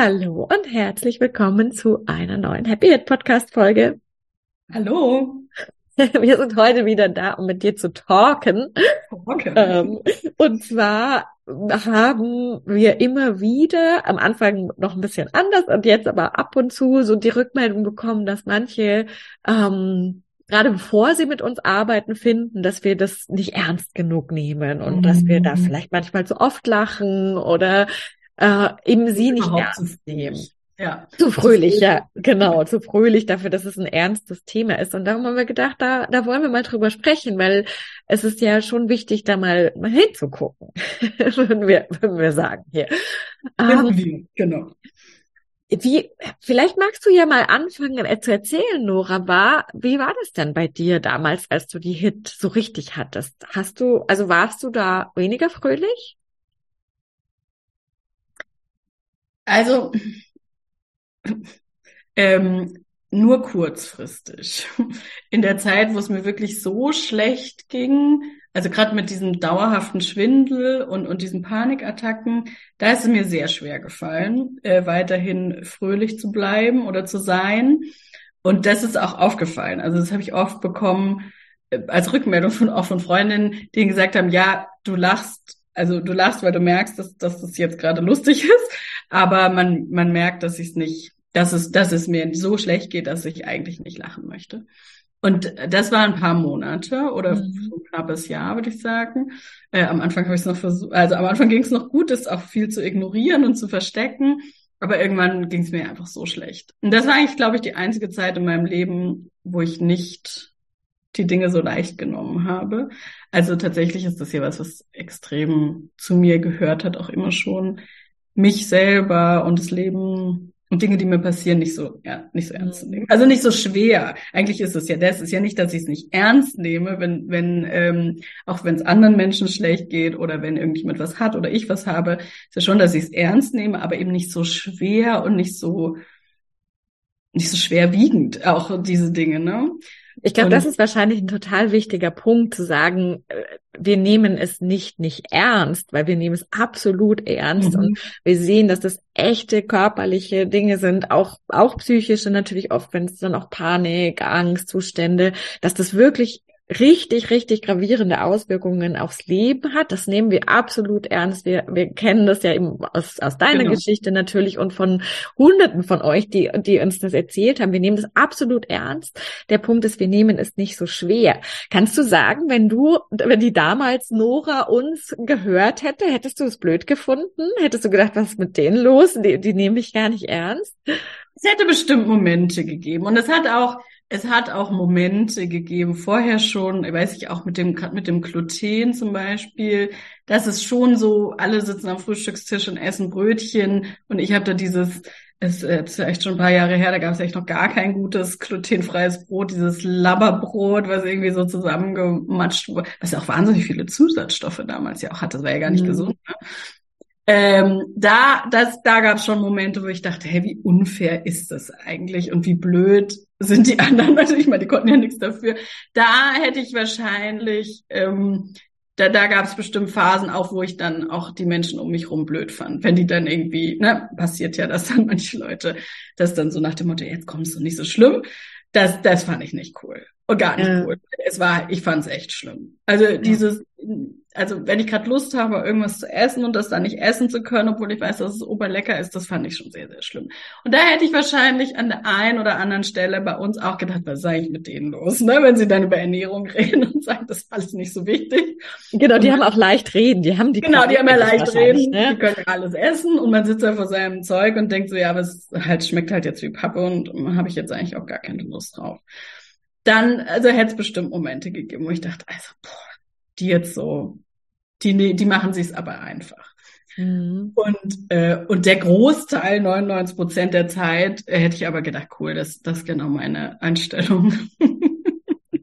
Hallo und herzlich willkommen zu einer neuen Happy Hit Podcast Folge. Hallo. Wir sind heute wieder da, um mit dir zu talken. Okay. Ähm, und zwar haben wir immer wieder, am Anfang noch ein bisschen anders und jetzt aber ab und zu so die Rückmeldung bekommen, dass manche ähm, gerade bevor sie mit uns arbeiten, finden, dass wir das nicht ernst genug nehmen und mhm. dass wir da mhm. vielleicht manchmal zu oft lachen oder äh, eben sie nicht ernst nehmen. Ja. Zu fröhlich, ja, genau, zu fröhlich dafür, dass es ein ernstes Thema ist. Und darum haben wir gedacht, da, da wollen wir mal drüber sprechen, weil es ist ja schon wichtig, da mal, mal hinzugucken, würden wir, würden wir sagen hier. Ähm, genau. Wie, vielleicht magst du ja mal anfangen äh, zu erzählen, Nora, war, wie war das denn bei dir damals, als du die Hit so richtig hattest? Hast du, also warst du da weniger fröhlich? Also ähm, nur kurzfristig. In der Zeit, wo es mir wirklich so schlecht ging, also gerade mit diesem dauerhaften Schwindel und, und diesen Panikattacken, da ist es mir sehr schwer gefallen, äh, weiterhin fröhlich zu bleiben oder zu sein. Und das ist auch aufgefallen. Also das habe ich oft bekommen äh, als Rückmeldung von auch von Freundinnen, die gesagt haben, ja, du lachst also du lachst, weil du merkst, dass, dass das jetzt gerade lustig ist, aber man, man merkt, dass ich es nicht, dass es, dass es mir so schlecht geht, dass ich eigentlich nicht lachen möchte. Und das waren ein paar Monate oder mhm. ein knappes Jahr, würde ich sagen. Äh, am Anfang habe ich es noch versucht, also am Anfang ging es noch gut, das auch viel zu ignorieren und zu verstecken. Aber irgendwann ging es mir einfach so schlecht. Und das war eigentlich, glaube ich, die einzige Zeit in meinem Leben, wo ich nicht die Dinge so leicht genommen habe. Also tatsächlich ist das hier was, was extrem zu mir gehört hat, auch immer schon. Mich selber und das Leben und Dinge, die mir passieren, nicht so, ja, nicht so ernst zu nehmen. Also nicht so schwer. Eigentlich ist es ja das. ist ja nicht, dass ich es nicht ernst nehme, wenn, wenn, ähm, auch wenn es anderen Menschen schlecht geht oder wenn irgendjemand was hat oder ich was habe, ist ja schon, dass ich es ernst nehme, aber eben nicht so schwer und nicht so, nicht so schwerwiegend, auch diese Dinge, ne? Ich glaube, das ist wahrscheinlich ein total wichtiger Punkt zu sagen, äh, wir nehmen es nicht nicht ernst, weil wir nehmen es absolut ernst mhm. und wir sehen, dass das echte körperliche Dinge sind, auch auch psychische natürlich oft, wenn es dann auch Panik, Angst, Zustände, dass das wirklich richtig, richtig gravierende Auswirkungen aufs Leben hat. Das nehmen wir absolut ernst. Wir, wir kennen das ja eben aus, aus deiner genau. Geschichte natürlich und von Hunderten von euch, die, die uns das erzählt haben. Wir nehmen das absolut ernst. Der Punkt ist, wir nehmen es nicht so schwer. Kannst du sagen, wenn du, wenn die damals Nora uns gehört hätte, hättest du es blöd gefunden? Hättest du gedacht, was ist mit denen los? Die, die nehme ich gar nicht ernst? Es hätte bestimmt Momente gegeben. Und es hat auch, es hat auch Momente gegeben, vorher schon, weiß ich auch mit dem, gerade mit dem Gluten zum Beispiel, dass es schon so, alle sitzen am Frühstückstisch und essen Brötchen und ich habe da dieses, es ist echt schon ein paar Jahre her, da gab es echt noch gar kein gutes glutenfreies Brot, dieses Labberbrot, was irgendwie so zusammengematscht wurde, was ja auch wahnsinnig viele Zusatzstoffe damals ja auch hatte, das war ja gar nicht mhm. gesund. Ne? Ähm, da, das, da gab es schon Momente, wo ich dachte, hey, wie unfair ist das eigentlich und wie blöd sind die anderen natürlich mal, die konnten ja nichts dafür. Da hätte ich wahrscheinlich, ähm, da, da gab es bestimmt Phasen auch, wo ich dann auch die Menschen um mich rum blöd fand. Wenn die dann irgendwie, ne, passiert ja, dass dann manche Leute, das dann so nach dem Motto, jetzt kommst du nicht so schlimm. Das, das fand ich nicht cool. Und gar nicht ja. cool. Es war, ich fand es echt schlimm. Also ja. dieses, also wenn ich gerade Lust habe, irgendwas zu essen und das dann nicht essen zu können, obwohl ich weiß, dass es oberlecker ist, das fand ich schon sehr, sehr schlimm. Und da hätte ich wahrscheinlich an der einen oder anderen Stelle bei uns auch gedacht, was sei ich mit denen los, ne? wenn sie dann über Ernährung reden und sagen, das ist alles nicht so wichtig. Genau, die und haben auch leicht reden, die haben die Genau, die haben ja leicht reden, ne? die können alles essen und man sitzt da vor seinem Zeug und denkt so, ja, aber es halt schmeckt halt jetzt wie Pappe und habe ich jetzt eigentlich auch gar keine Lust drauf. Dann, also hätte es bestimmt Momente gegeben, wo ich dachte, also, boah, die jetzt so, die, die machen sich's aber einfach. Mhm. Und, äh, und der Großteil, 99 Prozent der Zeit, äh, hätte ich aber gedacht, cool, das, das ist genau meine Einstellung.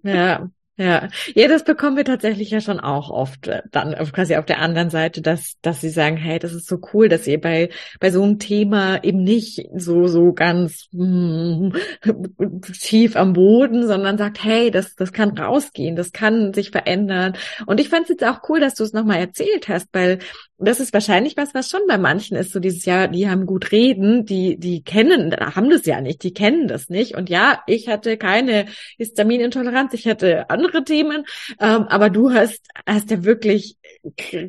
Ja, ja, ja, das bekommen wir tatsächlich ja schon auch oft äh, dann quasi auf der anderen Seite, dass dass sie sagen, hey, das ist so cool, dass ihr bei bei so einem Thema eben nicht so so ganz mm, tief am Boden, sondern sagt, hey, das das kann rausgehen, das kann sich verändern. Und ich fand es jetzt auch cool, dass du es nochmal erzählt hast, weil das ist wahrscheinlich was, was schon bei manchen ist, so dieses Jahr, die haben gut reden, die, die kennen, haben das ja nicht, die kennen das nicht. Und ja, ich hatte keine Histaminintoleranz, ich hatte andere Themen, ähm, aber du hast, hast ja wirklich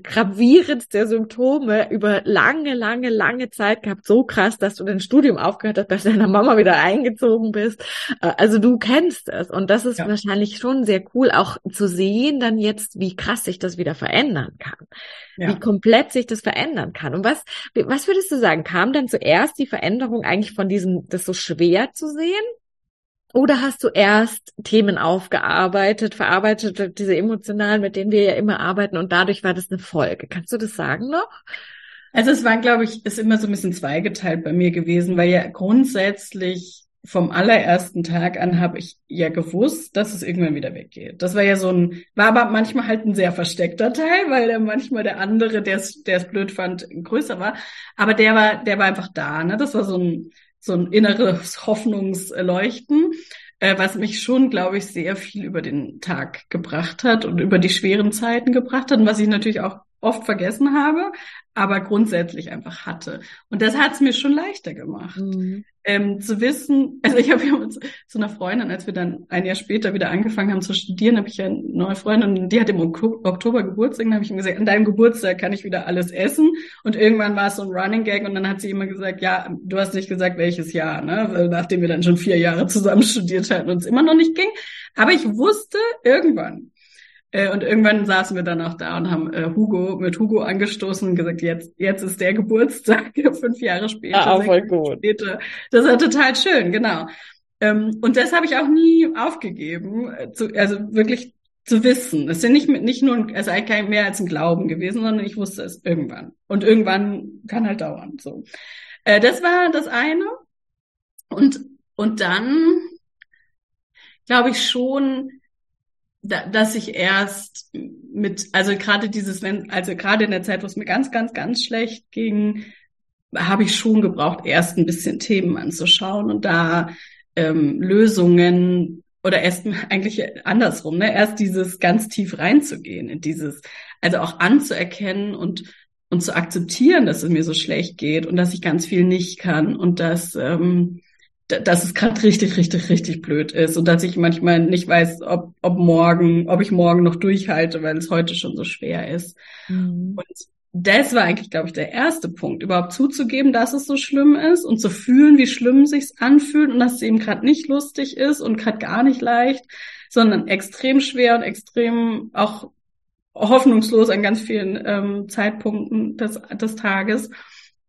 gravierendste Symptome über lange, lange, lange Zeit gehabt. So krass, dass du dein Studium aufgehört hast, bei deiner Mama wieder eingezogen bist. Äh, also du kennst es. Und das ist ja. wahrscheinlich schon sehr cool, auch zu sehen dann jetzt, wie krass sich das wieder verändern kann. Ja. Wie komplett sich das verändern kann. Und was, was würdest du sagen? Kam dann zuerst die Veränderung eigentlich von diesem, das so schwer zu sehen? Oder hast du erst Themen aufgearbeitet, verarbeitet, diese emotionalen, mit denen wir ja immer arbeiten und dadurch war das eine Folge? Kannst du das sagen noch? Also es war, glaube ich, ist immer so ein bisschen zweigeteilt bei mir gewesen, weil ja grundsätzlich vom allerersten Tag an habe ich ja gewusst, dass es irgendwann wieder weggeht. Das war ja so ein, war aber manchmal halt ein sehr versteckter Teil, weil der manchmal der andere, der es, der es blöd fand, größer war. Aber der war, der war einfach da. Ne? Das war so ein, so ein inneres Hoffnungsleuchten, äh, was mich schon, glaube ich, sehr viel über den Tag gebracht hat und über die schweren Zeiten gebracht hat und was ich natürlich auch oft vergessen habe, aber grundsätzlich einfach hatte. Und das hat es mir schon leichter gemacht. Mhm. Ähm, zu wissen, also ich habe ja mit zu einer Freundin, als wir dann ein Jahr später wieder angefangen haben zu studieren, habe ich ja eine neue Freundin und die hat im Oktober Geburtstag, habe ich ihm gesagt, an deinem Geburtstag kann ich wieder alles essen. Und irgendwann war es so ein Running Gag und dann hat sie immer gesagt, ja, du hast nicht gesagt, welches Jahr, ne, nachdem wir dann schon vier Jahre zusammen studiert hatten und es immer noch nicht ging, aber ich wusste irgendwann, und irgendwann saßen wir dann auch da und haben äh, Hugo mit Hugo angestoßen und gesagt, jetzt, jetzt ist der Geburtstag, fünf Jahre später. Ah, voll gut. Später. Das war total schön, genau. Ähm, und das habe ich auch nie aufgegeben, äh, zu, also wirklich zu wissen. Es ist ja nicht, nicht nur, also eigentlich mehr als ein Glauben gewesen, sondern ich wusste es irgendwann. Und irgendwann kann halt dauern, so. Äh, das war das eine. Und, und dann, glaube ich schon, da, dass ich erst mit, also gerade dieses, wenn, also gerade in der Zeit, wo es mir ganz, ganz, ganz schlecht ging, habe ich schon gebraucht, erst ein bisschen Themen anzuschauen und da ähm, Lösungen oder erst eigentlich andersrum, ne? Erst dieses ganz tief reinzugehen in dieses, also auch anzuerkennen und und zu akzeptieren, dass es mir so schlecht geht und dass ich ganz viel nicht kann und dass ähm, dass es gerade richtig, richtig, richtig blöd ist und dass ich manchmal nicht weiß, ob, ob morgen, ob ich morgen noch durchhalte, weil es heute schon so schwer ist. Mhm. Und das war eigentlich, glaube ich, der erste Punkt, überhaupt zuzugeben, dass es so schlimm ist und zu fühlen, wie schlimm sich's anfühlt und dass es eben gerade nicht lustig ist und gerade gar nicht leicht, sondern extrem schwer und extrem auch hoffnungslos an ganz vielen ähm, Zeitpunkten des, des Tages.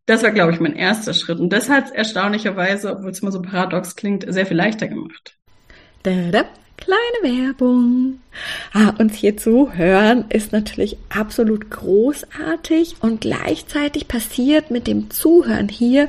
Das war, glaube ich, mein erster Schritt. Und das hat erstaunlicherweise, obwohl es immer so paradox klingt, sehr viel leichter gemacht. Da, da. Kleine Werbung. Ah, uns hier zu hören ist natürlich absolut großartig und gleichzeitig passiert mit dem Zuhören hier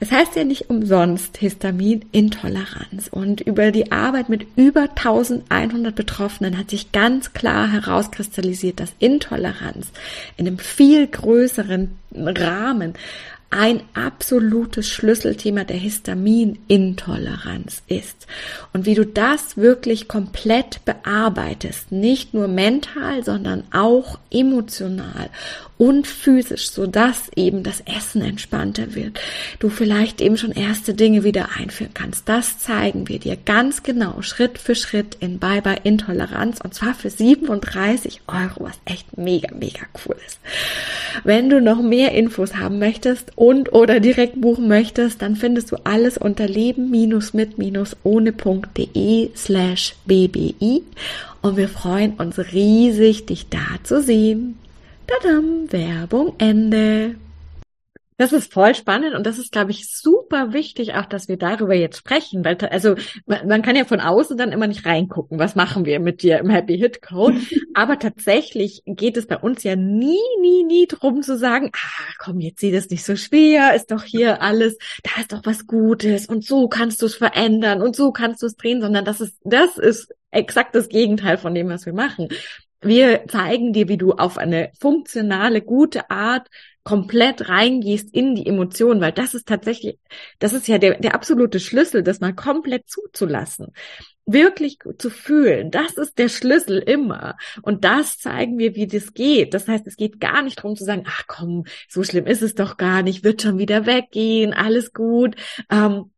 Es heißt ja nicht umsonst Histaminintoleranz und über die Arbeit mit über 1100 Betroffenen hat sich ganz klar herauskristallisiert, dass Intoleranz in einem viel größeren Rahmen ein absolutes Schlüsselthema der Histaminintoleranz ist. Und wie du das wirklich komplett bearbeitest, nicht nur mental, sondern auch emotional und physisch, so dass eben das Essen entspannter wird. Du vielleicht eben schon erste Dinge wieder einführen kannst. Das zeigen wir dir ganz genau, Schritt für Schritt in Bye Bye Intoleranz und zwar für 37 Euro, was echt mega, mega cool ist. Wenn du noch mehr Infos haben möchtest und oder direkt buchen möchtest, dann findest du alles unter leben-mit-ohne.de slash bbi und wir freuen uns riesig, dich da zu sehen. Tadam, Werbung Ende. Das ist voll spannend und das ist, glaube ich, super wichtig, auch dass wir darüber jetzt sprechen, weil also man kann ja von außen dann immer nicht reingucken, was machen wir mit dir im Happy Hit Code, aber tatsächlich geht es bei uns ja nie, nie, nie drum zu sagen, ah, komm, jetzt sieh das nicht so schwer, ist doch hier alles, da ist doch was Gutes und so kannst du es verändern und so kannst du es drehen, sondern das ist, das ist exakt das Gegenteil von dem, was wir machen. Wir zeigen dir, wie du auf eine funktionale, gute Art komplett reingehst in die Emotionen, weil das ist tatsächlich, das ist ja der, der absolute Schlüssel, das mal komplett zuzulassen. Wirklich zu fühlen, das ist der Schlüssel immer. Und das zeigen wir, wie das geht. Das heißt, es geht gar nicht darum zu sagen, ach komm, so schlimm ist es doch gar nicht, wird schon wieder weggehen, alles gut. Ähm,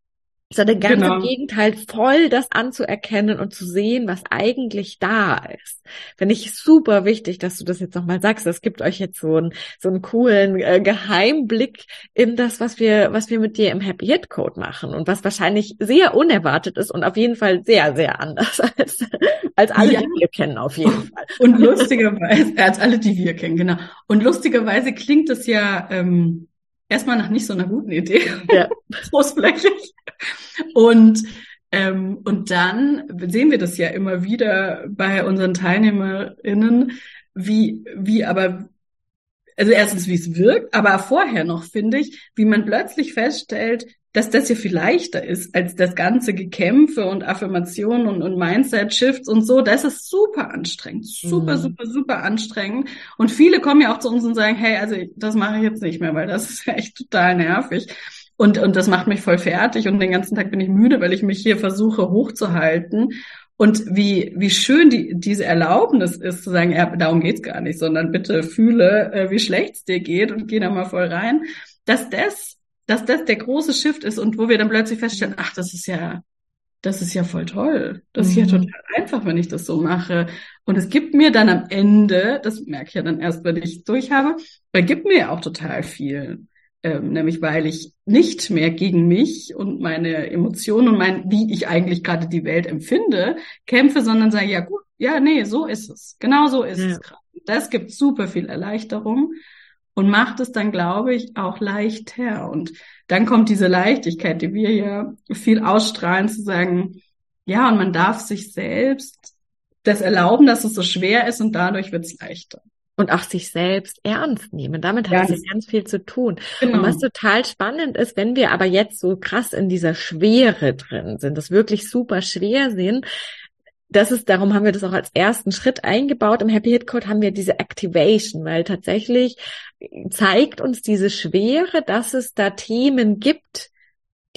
sondern ganz genau. im Gegenteil, voll das anzuerkennen und zu sehen, was eigentlich da ist. Finde ich super wichtig, dass du das jetzt nochmal sagst. Das gibt euch jetzt so einen, so einen coolen äh, Geheimblick in das, was wir, was wir mit dir im Happy Hit Code machen und was wahrscheinlich sehr unerwartet ist und auf jeden Fall sehr, sehr anders als, als alle, ja. die wir kennen, auf jeden Fall. Und lustigerweise, als alle, die wir kennen, genau. Und lustigerweise klingt es ja, ähm, erstmal nach nicht so einer guten Idee. Ja. Großflächig. Und ähm, und dann sehen wir das ja immer wieder bei unseren TeilnehmerInnen, wie, wie aber, also erstens, wie es wirkt, aber vorher noch, finde ich, wie man plötzlich feststellt, dass das ja viel leichter ist als das ganze Gekämpfe und Affirmationen und, und Mindset-Shifts und so. Das ist super anstrengend, super, mhm. super, super anstrengend. Und viele kommen ja auch zu uns und sagen, hey, also das mache ich jetzt nicht mehr, weil das ist ja echt total nervig. Und, und das macht mich voll fertig und den ganzen Tag bin ich müde, weil ich mich hier versuche hochzuhalten. Und wie, wie schön die, diese Erlaubnis ist, zu sagen, ja, darum geht's gar nicht, sondern bitte fühle, äh, wie schlecht's dir geht und geh da mal voll rein, dass das dass das der große Shift ist und wo wir dann plötzlich feststellen, ach, das ist ja, das ist ja voll toll. Das mhm. ist ja mhm. total einfach, wenn ich das so mache. Und es gibt mir dann am Ende, das merke ich ja dann erst, wenn ich durch habe, weil gibt mir auch total viel. Ähm, nämlich weil ich nicht mehr gegen mich und meine Emotionen und mein, wie ich eigentlich gerade die Welt empfinde, kämpfe, sondern sage, ja gut, ja, nee, so ist es. Genau so ist ja. es gerade. Das gibt super viel Erleichterung und macht es dann, glaube ich, auch leichter. Und dann kommt diese Leichtigkeit, die wir ja viel ausstrahlen, zu sagen, ja, und man darf sich selbst das erlauben, dass es so schwer ist und dadurch wird es leichter. Und auch sich selbst ernst nehmen. Damit hat es ja ganz viel zu tun. Genau. Und was total spannend ist, wenn wir aber jetzt so krass in dieser Schwere drin sind, das wirklich super schwer sind, das ist, darum haben wir das auch als ersten Schritt eingebaut. Im Happy Hit Code haben wir diese Activation, weil tatsächlich zeigt uns diese Schwere, dass es da Themen gibt,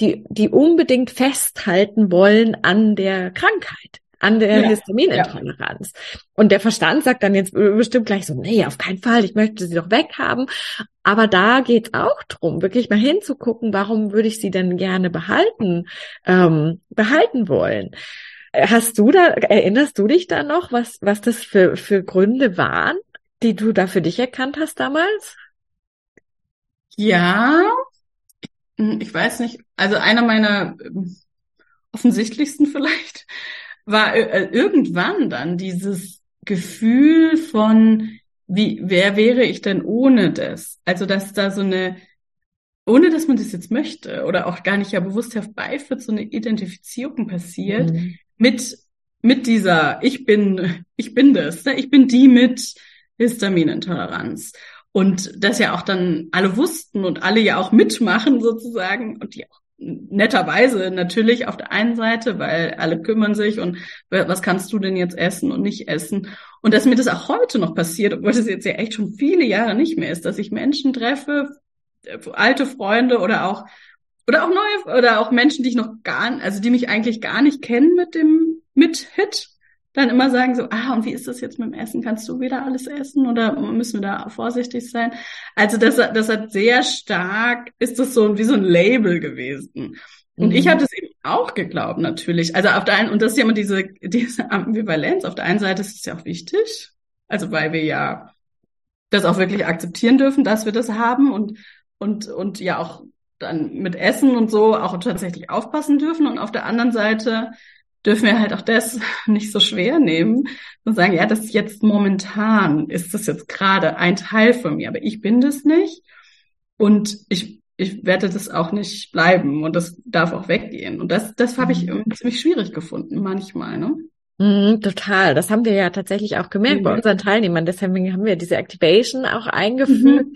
die, die unbedingt festhalten wollen an der Krankheit an der ja, Histaminintoleranz. Ja. Und der Verstand sagt dann jetzt bestimmt gleich so, nee, auf keinen Fall, ich möchte sie doch weghaben. Aber da geht's auch drum, wirklich mal hinzugucken, warum würde ich sie denn gerne behalten, ähm, behalten wollen. Hast du da, erinnerst du dich da noch, was, was das für, für Gründe waren, die du da für dich erkannt hast damals? Ja, hm, ich weiß nicht, also einer meiner ähm, offensichtlichsten vielleicht war äh, irgendwann dann dieses Gefühl von, wie, wer wäre ich denn ohne das? Also, dass da so eine, ohne dass man das jetzt möchte oder auch gar nicht ja bewusst herbeiführt, so eine Identifizierung passiert, mhm mit, mit dieser, ich bin, ich bin das, ne? ich bin die mit Histaminintoleranz. Und das ja auch dann alle wussten und alle ja auch mitmachen sozusagen und die auch netterweise natürlich auf der einen Seite, weil alle kümmern sich und was kannst du denn jetzt essen und nicht essen? Und dass mir das auch heute noch passiert, obwohl das jetzt ja echt schon viele Jahre nicht mehr ist, dass ich Menschen treffe, äh, alte Freunde oder auch oder auch neue oder auch Menschen, die ich noch gar, also die mich eigentlich gar nicht kennen mit dem mit Hit, dann immer sagen so, ah, und wie ist das jetzt mit dem Essen? Kannst du wieder alles essen oder müssen wir da vorsichtig sein? Also das, das hat sehr stark, ist das so wie so ein Label gewesen. Und mhm. ich habe das eben auch geglaubt, natürlich. Also auf der einen, und das ist ja immer diese, diese Ambivalenz. Auf der einen Seite ist es ja auch wichtig, also weil wir ja das auch wirklich akzeptieren dürfen, dass wir das haben und, und, und ja auch dann mit Essen und so auch tatsächlich aufpassen dürfen. Und auf der anderen Seite dürfen wir halt auch das nicht so schwer nehmen und sagen, ja, das ist jetzt momentan, ist das jetzt gerade ein Teil von mir, aber ich bin das nicht und ich, ich werde das auch nicht bleiben und das darf auch weggehen. Und das, das habe ich mhm. ziemlich schwierig gefunden manchmal, ne? Mm, total. Das haben wir ja tatsächlich auch gemerkt mhm. bei unseren Teilnehmern. Deshalb haben wir diese Activation auch eingeführt, mhm.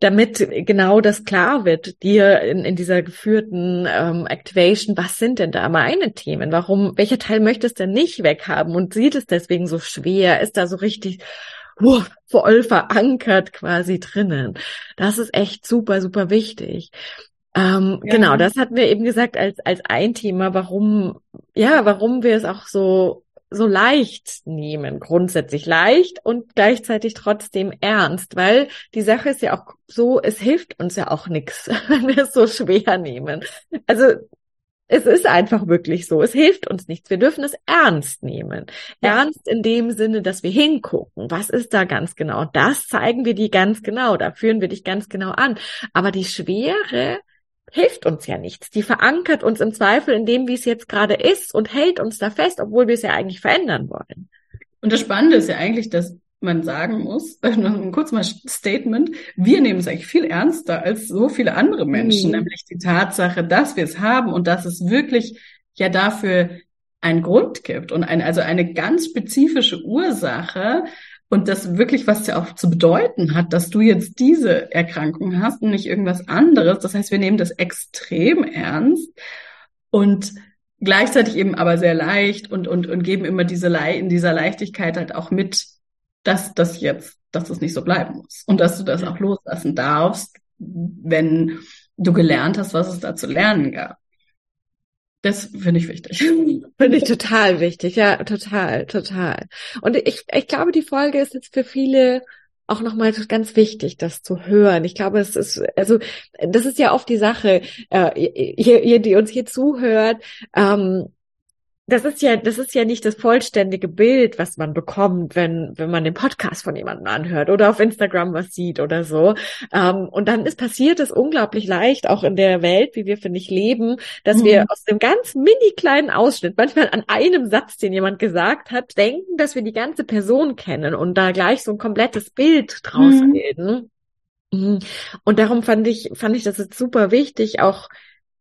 Damit genau das klar wird, dir in, in dieser geführten ähm, Activation, was sind denn da meine Themen? Warum, welcher Teil möchtest du denn nicht weghaben und sieht es deswegen so schwer? Ist da so richtig uh, voll verankert quasi drinnen? Das ist echt super, super wichtig. Ähm, ja. Genau, das hatten wir eben gesagt als, als ein Thema, warum, ja, warum wir es auch so so leicht nehmen, grundsätzlich leicht und gleichzeitig trotzdem ernst, weil die Sache ist ja auch so, es hilft uns ja auch nichts, wenn wir es so schwer nehmen. Also es ist einfach wirklich so. Es hilft uns nichts. Wir dürfen es ernst nehmen. Ja. Ernst in dem Sinne, dass wir hingucken. Was ist da ganz genau? Das zeigen wir dir ganz genau. Da führen wir dich ganz genau an. Aber die Schwere hilft uns ja nichts. Die verankert uns im Zweifel in dem, wie es jetzt gerade ist und hält uns da fest, obwohl wir es ja eigentlich verändern wollen. Und das Spannende ist ja eigentlich, dass man sagen muss, kurzes mal Statement, wir nehmen es eigentlich viel ernster als so viele andere Menschen, mhm. nämlich die Tatsache, dass wir es haben und dass es wirklich ja dafür einen Grund gibt und ein, also eine ganz spezifische Ursache, und das wirklich was ja auch zu bedeuten hat, dass du jetzt diese Erkrankung hast und nicht irgendwas anderes. Das heißt, wir nehmen das extrem ernst und gleichzeitig eben aber sehr leicht und, und, und geben immer diese Le in dieser Leichtigkeit halt auch mit, dass das jetzt, dass das nicht so bleiben muss und dass du das auch loslassen darfst, wenn du gelernt hast, was es da zu lernen gab. Das finde ich wichtig. Finde ich total wichtig, ja, total, total. Und ich, ich glaube, die Folge ist jetzt für viele auch nochmal ganz wichtig, das zu hören. Ich glaube, es ist, also, das ist ja oft die Sache, äh, ihr, ihr, die uns hier zuhört, ähm, das ist ja, das ist ja nicht das vollständige Bild, was man bekommt, wenn, wenn man den Podcast von jemandem anhört oder auf Instagram was sieht oder so. Ähm, und dann ist passiert es unglaublich leicht, auch in der Welt, wie wir, finde ich, leben, dass mhm. wir aus dem ganz mini kleinen Ausschnitt, manchmal an einem Satz, den jemand gesagt hat, denken, dass wir die ganze Person kennen und da gleich so ein komplettes Bild draus mhm. bilden. Mhm. Und darum fand ich, fand ich das jetzt super wichtig, auch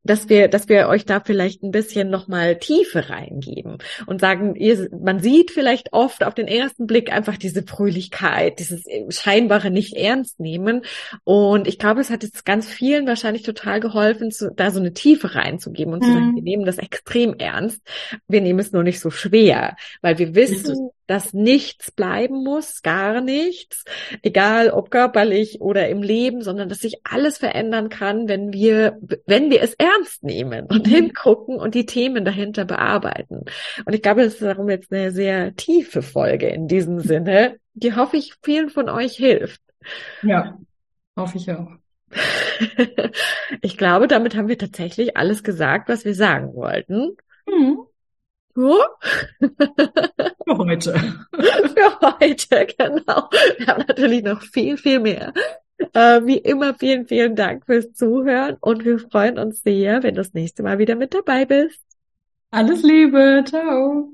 dass wir, dass wir euch da vielleicht ein bisschen nochmal Tiefe reingeben und sagen, ihr, man sieht vielleicht oft auf den ersten Blick einfach diese Fröhlichkeit, dieses scheinbare nicht ernst nehmen. Und ich glaube, es hat jetzt ganz vielen wahrscheinlich total geholfen, zu, da so eine Tiefe reinzugeben und mhm. zu sagen, mhm. wir nehmen das extrem ernst. Wir nehmen es nur nicht so schwer, weil wir wissen, dass nichts bleiben muss, gar nichts, egal ob körperlich oder im Leben, sondern dass sich alles verändern kann, wenn wir, wenn wir es ernst nehmen und mhm. hingucken und die Themen dahinter bearbeiten. Und ich glaube, das ist darum jetzt eine sehr tiefe Folge in diesem Sinne, die hoffe ich vielen von euch hilft. Ja, hoffe ich auch. ich glaube, damit haben wir tatsächlich alles gesagt, was wir sagen wollten. Für heute. Für heute, genau. Wir haben natürlich noch viel, viel mehr. Äh, wie immer, vielen, vielen Dank fürs Zuhören und wir freuen uns sehr, wenn du das nächste Mal wieder mit dabei bist. Alles Liebe, ciao.